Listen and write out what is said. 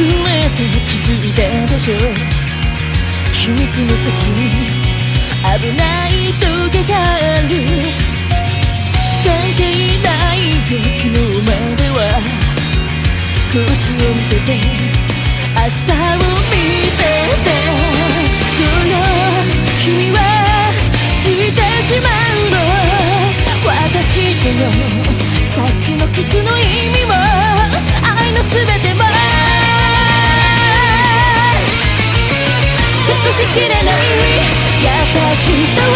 めて気づいたでしょ秘密の先に危ない棘がある。関係ないよ昨日まではこっちを見てて明日を見ててそうよ君は知ってしまうの。私とよしきれない。優しさを